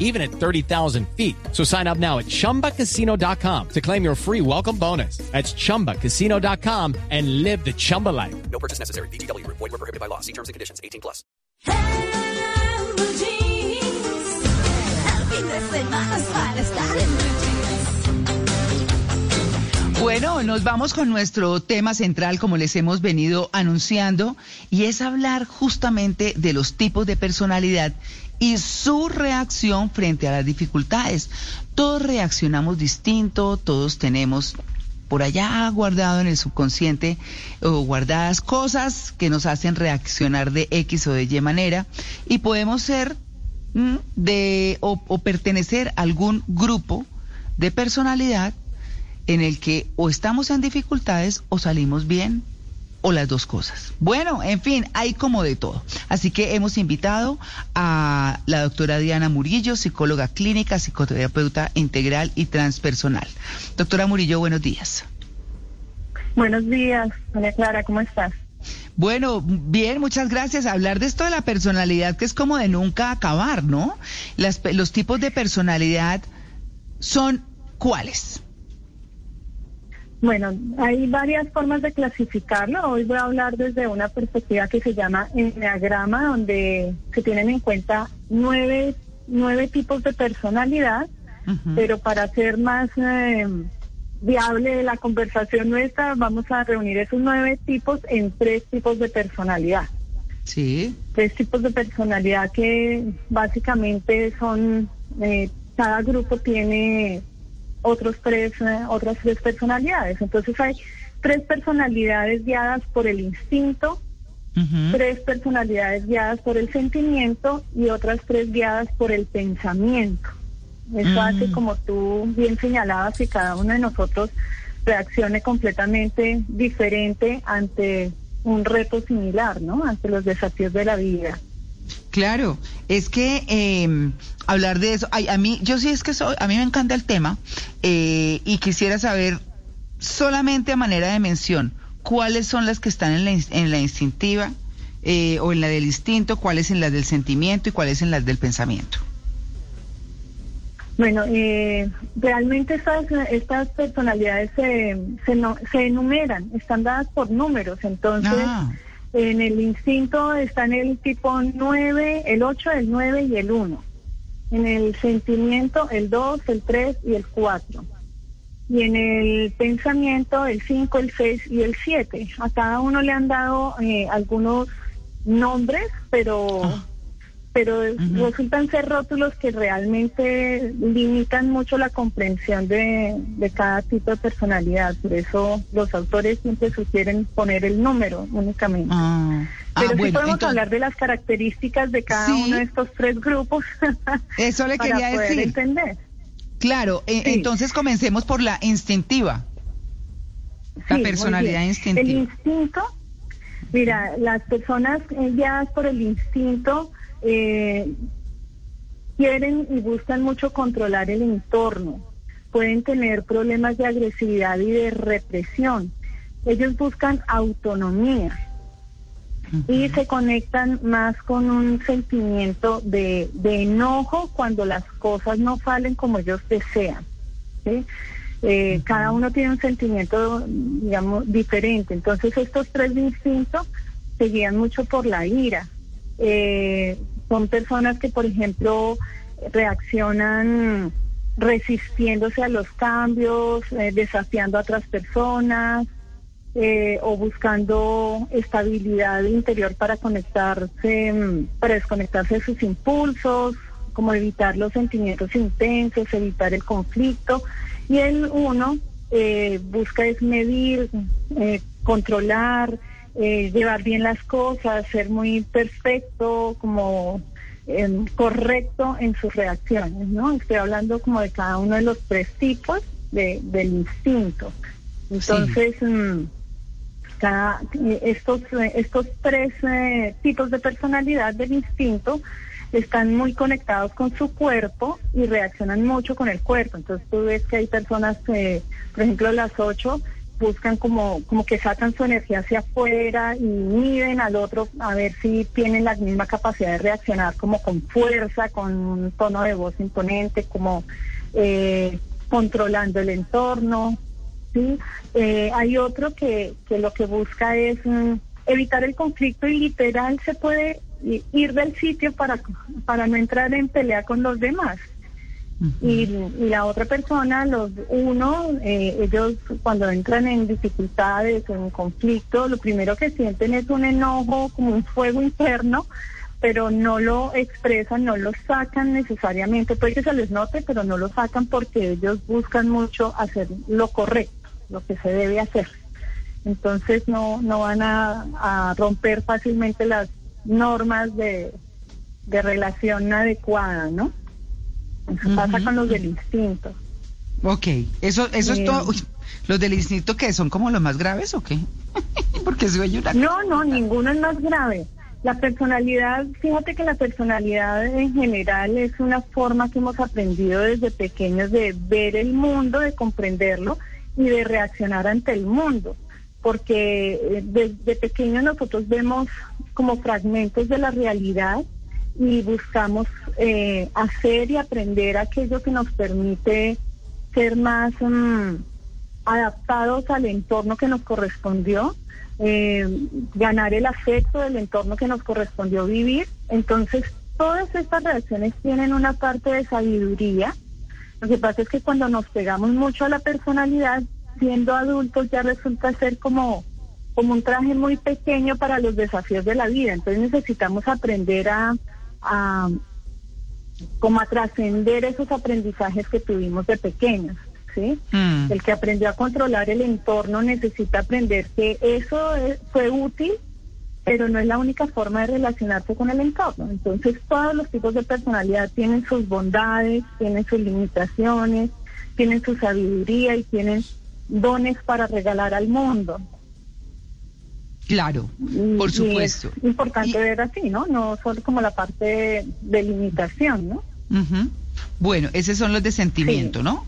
even at 30,000 feet. So sign up now at chumbacasino.com to claim your free welcome bonus. That's chumbacasino.com and live the Chumba life. No purchase necessary. BGW. Void were prohibited by law. See terms and conditions. 18 plus. Bueno, nos vamos con nuestro tema central, como les hemos venido anunciando, y es hablar justamente de los tipos de personalidad y su reacción frente a las dificultades. Todos reaccionamos distinto, todos tenemos por allá guardado en el subconsciente o guardadas cosas que nos hacen reaccionar de X o de Y manera y podemos ser mm, de o, o pertenecer a algún grupo de personalidad en el que o estamos en dificultades o salimos bien o las dos cosas. Bueno, en fin, hay como de todo. Así que hemos invitado a la doctora Diana Murillo, psicóloga clínica, psicoterapeuta integral y transpersonal. Doctora Murillo, buenos días. Buenos días, María Clara, ¿cómo estás? Bueno, bien, muchas gracias. Hablar de esto de la personalidad, que es como de nunca acabar, ¿no? Las, los tipos de personalidad son cuáles? Bueno, hay varias formas de clasificarlo. Hoy voy a hablar desde una perspectiva que se llama enneagrama, donde se tienen en cuenta nueve, nueve tipos de personalidad, pero para ser más eh, viable la conversación nuestra, vamos a reunir esos nueve tipos en tres tipos de personalidad. Sí. Tres tipos de personalidad que básicamente son, eh, cada grupo tiene otros tres, eh, otras tres personalidades. Entonces hay tres personalidades guiadas por el instinto, tres personalidades guiadas por el sentimiento y otras tres guiadas por el pensamiento. Eso hace, Mm. como tú bien señalabas, que cada uno de nosotros reaccione completamente diferente ante un reto similar, ¿no? Ante los desafíos de la vida. Claro, es que eh, hablar de eso, ay, a mí, yo sí es que soy, a mí me encanta el tema eh, y quisiera saber solamente a manera de mención cuáles son las que están en la, en la instintiva eh, o en la del instinto, cuáles en las del sentimiento y cuáles en las del pensamiento. Bueno, eh, realmente estas, estas personalidades se, se, no- se enumeran, están dadas por números. Entonces, Ah. En el instinto están el tipo 9, el 8, el 9 y el 1. En el sentimiento, el 2, el 3 y el 4. Y en el pensamiento, el 5, el 6 y el 7. A cada uno le han dado eh, algunos nombres, pero Ah. Pero resultan ser rótulos que realmente limitan mucho la comprensión de, de cada tipo de personalidad. Por eso los autores siempre sugieren poner el número únicamente. Ah, ah, Pero sí bueno, podemos entonces- hablar de las características de cada Sí. uno de estos tres grupos Eso le para quería poder decir. entender. Claro, eh, Sí. entonces comencemos por la instintiva. La Sí, personalidad instintiva. El instinto, mira, las personas guiadas por el instinto eh, quieren y buscan mucho controlar el entorno. Pueden tener problemas de agresividad y de represión. Ellos buscan autonomía y se conectan más con un sentimiento de, de enojo cuando las cosas no salen como ellos desean. ¿sí? Eh, Cada uno tiene un sentimiento, digamos, diferente. Entonces estos tres instintos se guían mucho por la ira. Eh, son personas que, por ejemplo, reaccionan resistiéndose a los cambios, eh, desafiando a otras personas, eh, o buscando estabilidad interior para conectarse, para desconectarse de sus impulsos, como evitar los sentimientos intensos, evitar el conflicto. Y el uno eh, busca es medir, eh, controlar, eh, llevar bien las cosas, ser muy perfecto, como em, correcto en sus reacciones, ¿no? Estoy hablando como de cada uno de los tres tipos de, del instinto. Entonces, mm, cada, estos, estos tres eh, tipos de personalidad del instinto están muy conectados con su cuerpo y reaccionan mucho con el cuerpo. Entonces tú ves que hay personas, eh, por ejemplo, las ocho buscan como, como que sacan su energía hacia afuera y miden al otro a ver si tienen la misma capacidad de reaccionar como con fuerza, con un tono de voz imponente, como eh, controlando el entorno. Eh, hay otro que, que lo que busca es mm, evitar el conflicto y literal se puede ir del sitio para, para no entrar en pelea con los demás. Y, y la otra persona, los uno, eh, ellos cuando entran en dificultades, en conflicto, lo primero que sienten es un enojo, como un fuego interno, pero no lo expresan, no lo sacan necesariamente. Puede que se les note, pero no lo sacan porque ellos buscan mucho hacer lo correcto, lo que se debe hacer. Entonces no, no van a, a romper fácilmente las normas de, de relación adecuada, ¿no? Eso pasa con los del instinto. Ok, eso, eso es Eh, todo. Uy, ¿Los del instinto que son como los más graves o qué? Porque oye una... No, no, ninguno es más grave. La personalidad, fíjate que la personalidad en general es una forma que hemos aprendido desde pequeños de ver el mundo, de comprenderlo y de reaccionar ante el mundo. Porque eh, desde pequeños nosotros vemos como fragmentos de la realidad y buscamos eh, hacer y aprender aquello que nos permite ser más mm, adaptados al entorno que nos correspondió, eh, ganar el afecto del entorno que nos correspondió vivir. Entonces, todas estas reacciones tienen una parte de sabiduría. Lo que pasa es que cuando nos pegamos mucho a la personalidad, siendo adultos ya resulta ser como, como un traje muy pequeño para los desafíos de la vida. Entonces necesitamos aprender a, a como a trascender esos aprendizajes que tuvimos de pequeños, ¿sí? Mm. El que aprendió a controlar el entorno necesita aprender que eso eh, fue útil, pero no es la única forma de relacionarse con el entorno. Entonces, todos los tipos de personalidad tienen sus bondades, tienen sus limitaciones, tienen su sabiduría y tienen dones para regalar al mundo. Claro, por y supuesto. es importante Y- ver así, ¿no? No solo como la parte de, limitación, ¿no? Bueno, esos son los de sentimiento, Sí. ¿no?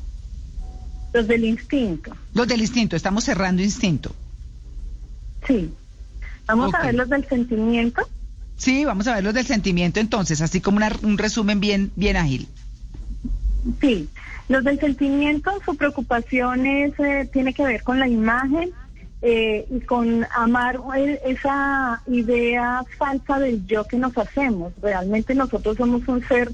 Los del instinto. Los del instinto, estamos cerrando instinto. Sí. Vamos a ver los del sentimiento. Sí, vamos a ver los del sentimiento entonces, así como una- un resumen bien, bien ágil. Sí, los del sentimiento, su preocupación es, eh, tiene que ver con la imagen eh, y con amar eh, esa idea falsa del yo que nos hacemos. Realmente nosotros somos un ser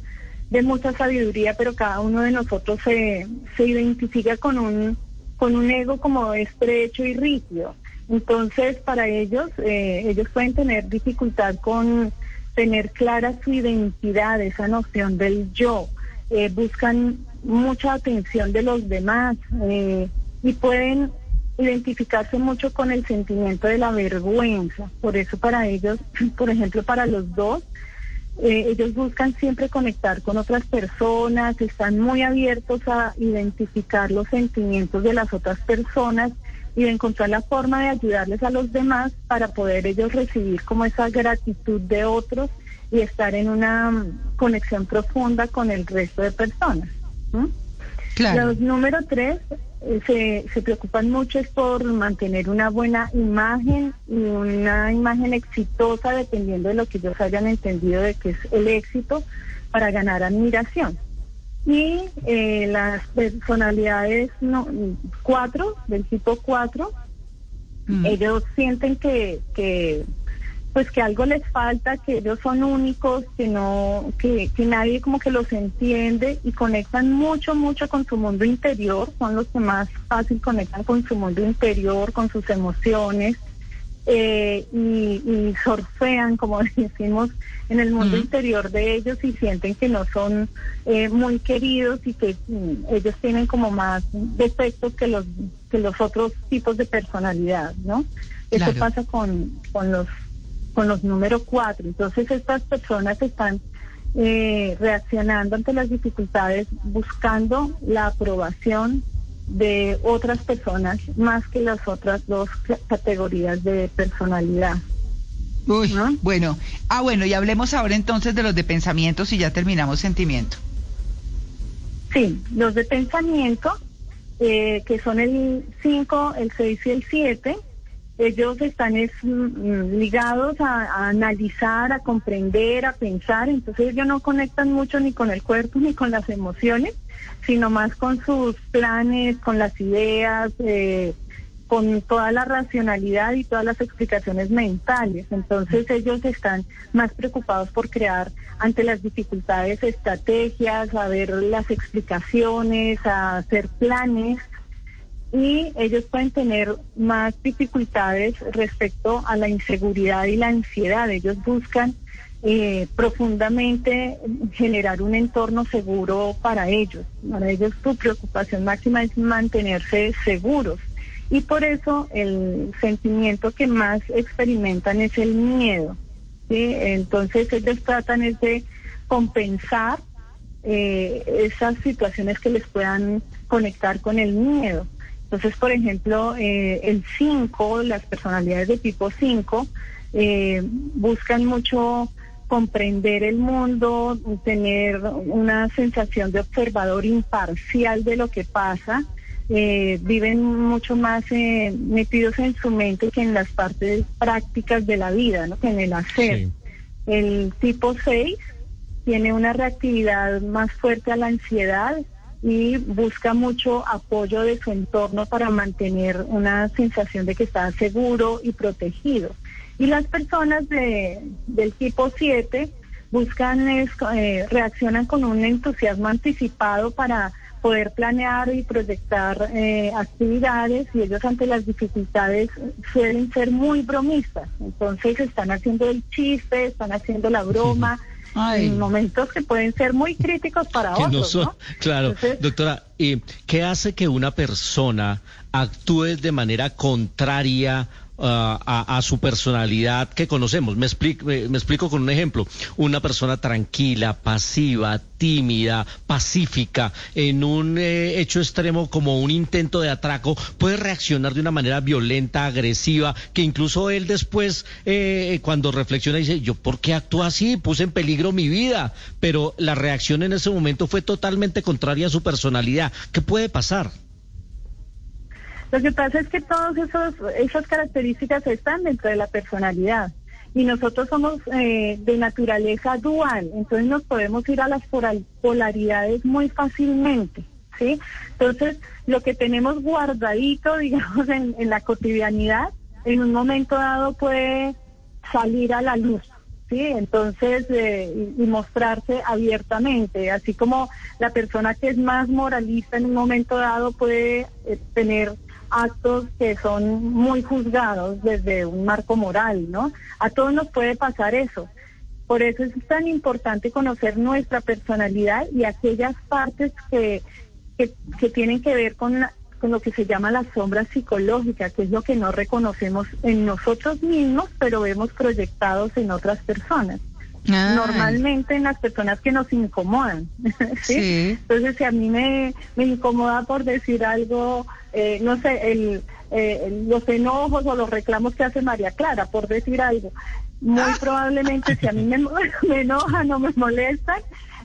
de mucha sabiduría, pero cada uno de nosotros se, se identifica con un, con un ego como estrecho y rígido. Entonces, para ellos, eh, ellos pueden tener dificultad con tener clara su identidad, esa noción del yo. Eh, buscan mucha atención de los demás eh, y pueden identificarse mucho con el sentimiento de la vergüenza. Por eso para ellos, por ejemplo, para los dos, eh, ellos buscan siempre conectar con otras personas, están muy abiertos a identificar los sentimientos de las otras personas y de encontrar la forma de ayudarles a los demás para poder ellos recibir como esa gratitud de otros y estar en una mm, conexión profunda con el resto de personas. ¿m? Claro. Los número tres se, se preocupan mucho es por mantener una buena imagen y una imagen exitosa dependiendo de lo que ellos hayan entendido de que es el éxito para ganar admiración. Y eh, las personalidades no, cuatro, del tipo cuatro, Mm. ellos sienten que, que pues que algo les falta, que ellos son únicos, que no, que, que nadie como que los entiende y conectan mucho, mucho con su mundo interior, son los que más fácil conectan con su mundo interior, con sus emociones, eh, y, y surfean, como decimos, en el mundo interior de ellos y sienten que no son eh, muy queridos y que mm, ellos tienen como más defectos que los que los otros tipos de personalidad, ¿no? Eso pasa con, con los con los número cuatro. Entonces estas personas están eh, reaccionando ante las dificultades buscando la aprobación de otras personas más que las otras dos categorías de personalidad. Uy, bueno. Ah, bueno, y hablemos ahora entonces de los de pensamientos y ya terminamos sentimiento. Sí, los de pensamiento, eh, que son el 5, el 6 y el 7, ellos están mm, ligados a, analizar, a comprender, a pensar, entonces ellos no conectan mucho ni con el cuerpo ni con las emociones, sino más con sus planes, con las ideas, eh, con toda la racionalidad y todas las explicaciones mentales. Entonces ellos están más preocupados por crear ante las dificultades estrategias, a ver las explicaciones, a hacer planes y ellos pueden tener más dificultades respecto a la inseguridad y la ansiedad. Ellos buscan eh, profundamente generar un entorno seguro para ellos. Para ellos su preocupación máxima es mantenerse seguros. Y por eso el sentimiento que más experimentan es el miedo. Entonces ellos tratan es de compensar eh, esas situaciones que les puedan conectar con el miedo. Entonces, por ejemplo, eh, el 5, las personalidades de tipo 5, eh, buscan mucho comprender el mundo, tener una sensación de observador imparcial de lo que pasa. Eh, viven mucho más metidos en su mente que en las partes prácticas de la vida, ¿no? que en el hacer. El tipo 6 tiene una reactividad más fuerte a la ansiedad, y busca mucho apoyo de su entorno para mantener una sensación de que está seguro y protegido. Y las personas de, del tipo 7 buscan, eh, reaccionan con un entusiasmo anticipado para poder planear y proyectar eh, actividades y ellos ante las dificultades suelen ser muy bromistas. Entonces están haciendo el chiste, están haciendo la broma en momentos que pueden ser muy críticos para otros. No Claro, doctora, ¿y ¿qué hace que una persona actúe de manera contraria a, su personalidad que conocemos. Me explico, me, explico con un ejemplo. Una persona tranquila, pasiva, tímida, pacífica, en un eh, hecho extremo como un intento de atraco, puede reaccionar de una manera violenta, agresiva, que incluso él después, eh, cuando reflexiona, dice, yo, ¿por qué actúo así? Puse en peligro mi vida. Pero la reacción en ese momento fue totalmente contraria a su personalidad. ¿Qué puede pasar? Lo que pasa es que todas esas características están dentro de la personalidad y nosotros somos eh, de naturaleza dual, entonces nos podemos ir a las polaridades muy fácilmente, ¿sí? Entonces, lo que tenemos guardadito, digamos, en, la cotidianidad, en un momento dado puede salir a la luz, ¿sí? Entonces, eh, y, mostrarse abiertamente, así como la persona que es más moralista en un momento dado puede eh, tener actos que son muy juzgados desde un marco moral, ¿no? A todos nos puede pasar eso. Por eso es tan importante conocer nuestra personalidad y aquellas partes que, que, tienen que ver con, con lo que se llama la sombra psicológica, que es lo que no reconocemos en nosotros mismos, pero vemos proyectados en otras personas. Normalmente en las personas que nos incomodan. ¿sí? Entonces, si a mí me, me incomoda por decir algo eh, no sé, el, eh, los enojos o los reclamos que hace María Clara, por decir algo. Muy ah. probablemente si a mí me, me enojan o me molestan,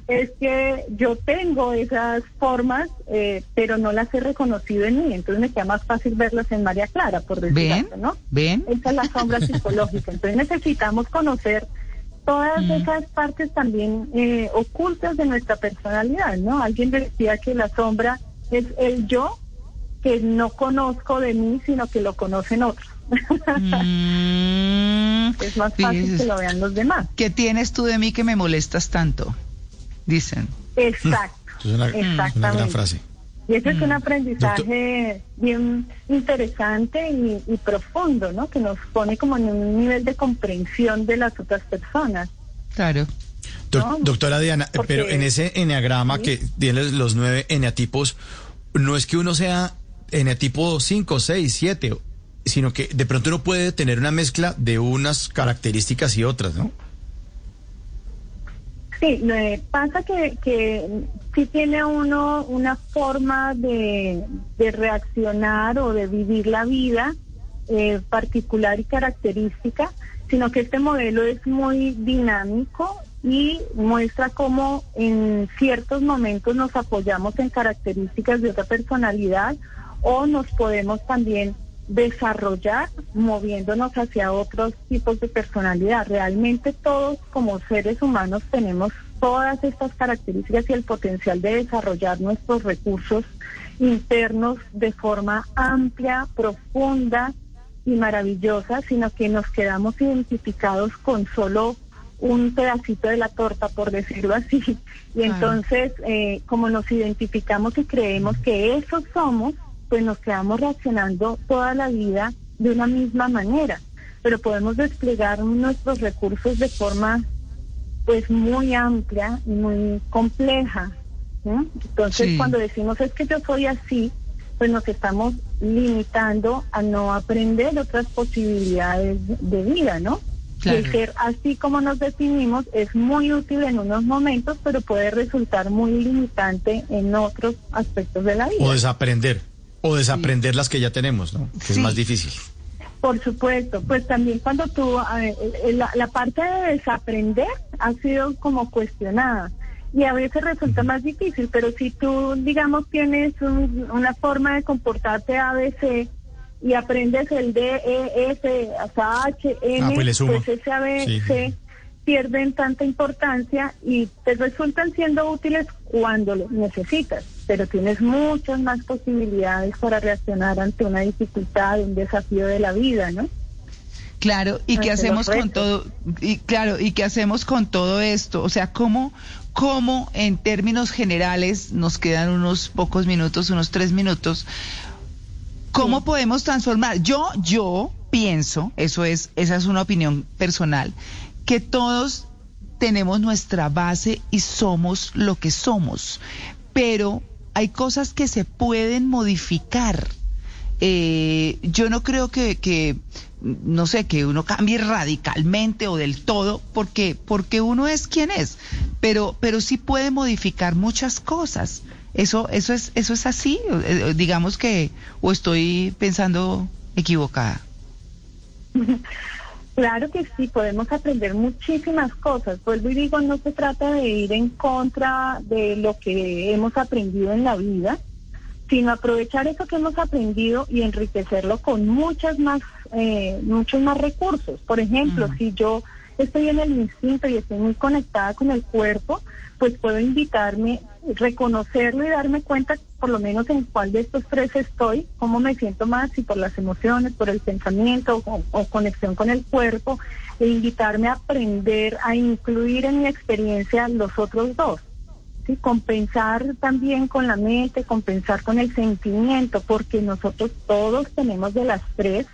es que yo tengo esas formas, eh, pero no las he reconocido en mí, entonces me queda más fácil verlas en María Clara, por decir algo, ¿no? ¿Ven? Esa es la sombra psicológica, entonces necesitamos conocer todas mm. esas partes también ocultas de nuestra personalidad, ¿no? Alguien decía que la sombra es el yo que no conozco de mí, sino que lo conocen otros. Mm, es más fácil que lo vean los demás. ¿Qué tienes tú de mí que me molestas tanto? Dicen. Exacto. es una, gran frase. Y ese es un mm. aprendizaje bien interesante y, profundo, ¿no? Que nos pone como en un nivel de comprensión de las otras personas. Claro. Doctora Diana, pero en ese eneagrama que tiene los nueve eneatipos, no es que uno sea en tipo 5, 6, 7, sino que de pronto uno puede tener una mezcla de unas características y otras, ¿no? Sí, pasa que, que sí tiene uno una forma de, de reaccionar o de vivir la vida eh, particular y característica, sino que este modelo es muy dinámico y muestra cómo en ciertos momentos nos apoyamos en características de otra personalidad o nos podemos también desarrollar moviéndonos hacia otros tipos de personalidad. Realmente todos como seres humanos tenemos todas estas características y el potencial de desarrollar nuestros recursos internos de forma amplia, profunda y maravillosa, sino que nos quedamos identificados con solo un pedacito de la torta, por decirlo así. Y entonces, eh, como nos identificamos y creemos que eso somos, pues nos quedamos reaccionando toda la vida de una misma manera. Pero podemos desplegar nuestros recursos de forma pues muy amplia y muy compleja. Entonces, Sí. cuando decimos es que yo soy así, pues nos estamos limitando a no aprender otras posibilidades de vida, ¿no? Claro. Y el ser así como nos definimos es muy útil en unos momentos, pero puede resultar muy limitante en otros aspectos de la vida. O desaprender. O desaprender las que ya tenemos, ¿no? Que Sí. es más difícil. Por supuesto, pues también cuando tú, la, la parte de desaprender ha sido como cuestionada y a veces resulta más difícil, pero si tú, digamos, tienes un- una forma de comportarte ABC y aprendes el D, E, F, hasta H, N, Ah, pues sumo. ese ABC sí. Pierden tanta importancia y te resultan siendo útiles cuando lo necesitas, pero tienes muchas más posibilidades para reaccionar ante una dificultad, un desafío de la vida, ¿no? Claro, ¿y qué hacemos los con todo? Y claro, ¿y qué hacemos con todo esto? O sea, ¿cómo, cómo en términos generales nos quedan unos pocos minutos, unos tres minutos? ¿Cómo podemos transformar? Yo, yo pienso, eso es, esa es una opinión personal, que todos tenemos nuestra base y somos lo que somos, pero hay cosas que se pueden modificar. Eh, yo no creo que, que, no sé, que uno cambie radicalmente o del todo, porque, porque uno es quien es, pero, pero sí puede modificar muchas cosas. Eso, eso es, eso es así, eh, eh, digamos que, o estoy pensando equivocada. Claro que sí, podemos aprender muchísimas cosas. Vuelvo y digo, no se trata de ir en contra de lo que hemos aprendido en la vida, sino aprovechar eso que hemos aprendido y enriquecerlo con muchas más, eh, muchos más recursos. Por ejemplo, Mm. si yo estoy en el instinto y estoy muy conectada con el cuerpo, pues puedo invitarme, reconocerlo y darme cuenta por lo menos en cuál de estos tres estoy, cómo me siento más, si por las emociones, por el pensamiento o, conexión con el cuerpo, e invitarme a aprender a incluir en mi experiencia los otros dos. ¿sí? compensar también con la mente, compensar con el sentimiento, porque nosotros todos tenemos de las tres.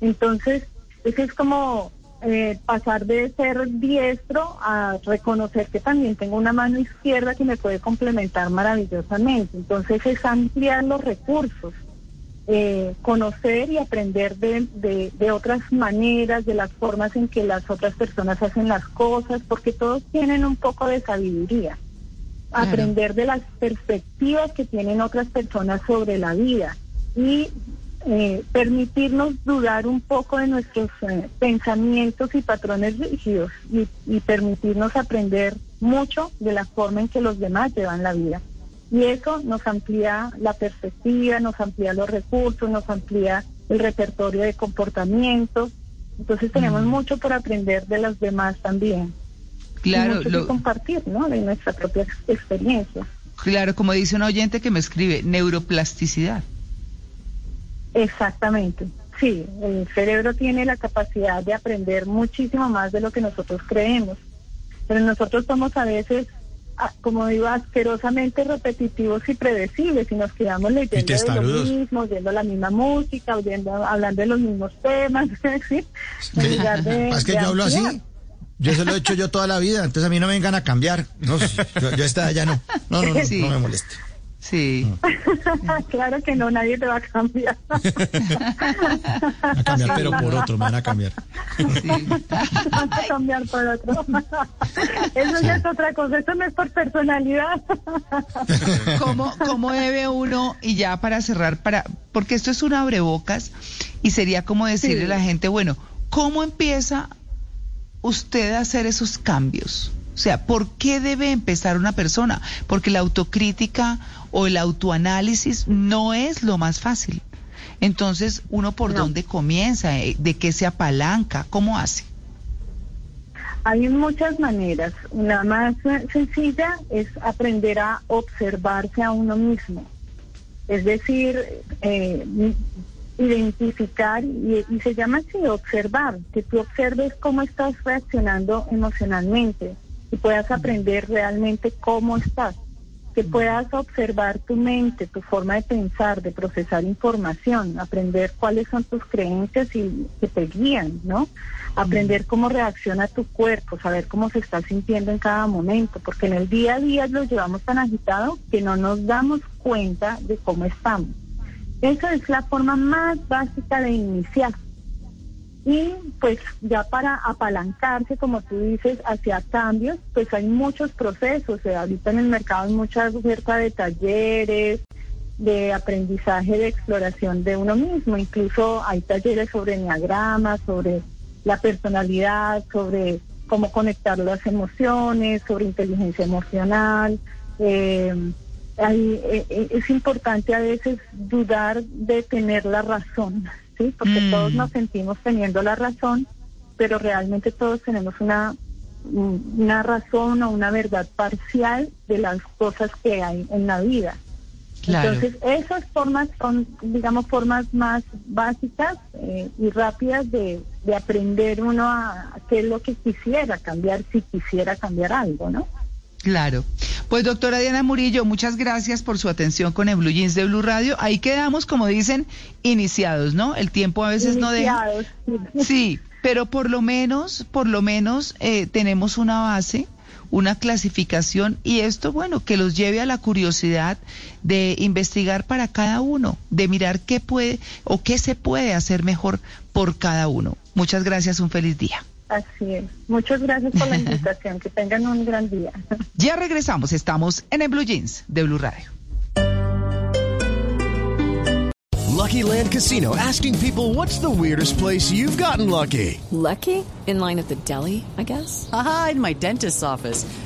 Entonces, eso es como eh, pasar de ser diestro a reconocer que también tengo una mano izquierda que me puede complementar maravillosamente. Entonces, es ampliar los recursos. eh, conocer y aprender de, de, de otras maneras, de las formas en que las otras personas hacen las cosas, porque todos tienen un poco de sabiduría Claro. aprender de las perspectivas que tienen otras personas sobre la vida y eh, permitirnos dudar un poco de nuestros eh, pensamientos y patrones rígidos y, y permitirnos aprender mucho de la forma en que los demás llevan la vida. Y eso nos amplía la perspectiva, nos amplía los recursos, nos amplía el repertorio de comportamientos. Entonces tenemos Mm. mucho por aprender de los demás también y Claro, mucho que compartir, ¿no? De nuestra propia ex- experiencia. claro, como dice un oyente que me escribe, neuroplasticidad. Exactamente. Sí, el cerebro tiene la capacidad de aprender muchísimo más de lo que nosotros creemos. Pero nosotros somos a veces, ah, como digo, asquerosamente repetitivos y predecibles y nos quedamos leyendo de lo mismo, oyendo la misma música, oyendo, hablando de los mismos temas, ¿sí? Lugar de- es que yo hablo así. Yo se lo he hecho yo toda la vida, entonces a mí no me vengan a cambiar. No, yo, yo esta ya no. No, no, no, Sí. no me moleste. Sí. claro que no, nadie te va a cambiar. a cambiar, pero por otro, me van a cambiar. sí. Van a cambiar por otro. Eso ya es otra cosa, eso no es por personalidad. ¿Cómo, ¿Cómo debe uno, y ya para cerrar, para porque esto es un abrebocas, y sería como decirle Sí. a la gente, bueno, ¿cómo empieza usted a hacer esos cambios? O sea, ¿por qué debe empezar una persona? Porque la autocrítica o el autoanálisis no es lo más fácil. Entonces, ¿uno por No. dónde comienza? Eh, ¿De qué se apalanca? ¿Cómo hace? Hay muchas maneras. La más sencilla es aprender a observarse a uno mismo. Es decir, eh, identificar, y, y se llama así, observar, que tú observes cómo estás reaccionando emocionalmente y puedas aprender realmente cómo estás. Que puedas observar tu mente, tu forma de pensar, de procesar información, aprender cuáles son tus creencias y que te guían, ¿no? Aprender cómo reacciona tu cuerpo, saber cómo se está sintiendo en cada momento, porque en el día a día lo llevamos tan agitado que no nos damos cuenta de cómo estamos. Esa es la forma más básica de iniciar. Y pues ya para apalancarse, como tú dices, hacia cambios, pues hay muchos procesos. Ahorita en el mercado hay mucha oferta de talleres, de aprendizaje, de exploración de uno mismo. Incluso hay talleres sobre enneagrama, sobre la personalidad, sobre cómo conectar las emociones, sobre inteligencia emocional. Eh, hay- eh, eh, es importante a veces dudar de tener la razón, ¿sí? Porque Mm. todos nos sentimos teniendo la razón, pero realmente todos tenemos una, mm, una razón o una verdad parcial de las cosas que hay en la vida. Claro. Entonces, esas formas son, digamos, formas más básicas eh, y rápidas de, de aprender uno a, a qué es lo que quisiera cambiar, si quisiera cambiar algo, ¿no? Claro. Pues doctora Diana Murillo, muchas gracias por su atención con el Blue Jeans de Blue Radio. Ahí quedamos, como dicen, iniciados, ¿no? El tiempo a veces no deja. Sí, pero por lo menos, por lo menos eh, tenemos una base, una clasificación y esto, bueno, que los lleve a la curiosidad de investigar para cada uno, de mirar qué puede o qué se puede hacer mejor por cada uno. Muchas gracias, un feliz día. Así es. Muchas gracias por la invitación. Que tengan un gran día. Ya regresamos, estamos en el Blue Jeans de Blue Radio. Lucky Land Casino asking people what's the weirdest place you've gotten lucky? Lucky? In line at the deli, I guess? Aha, in my dentist's office.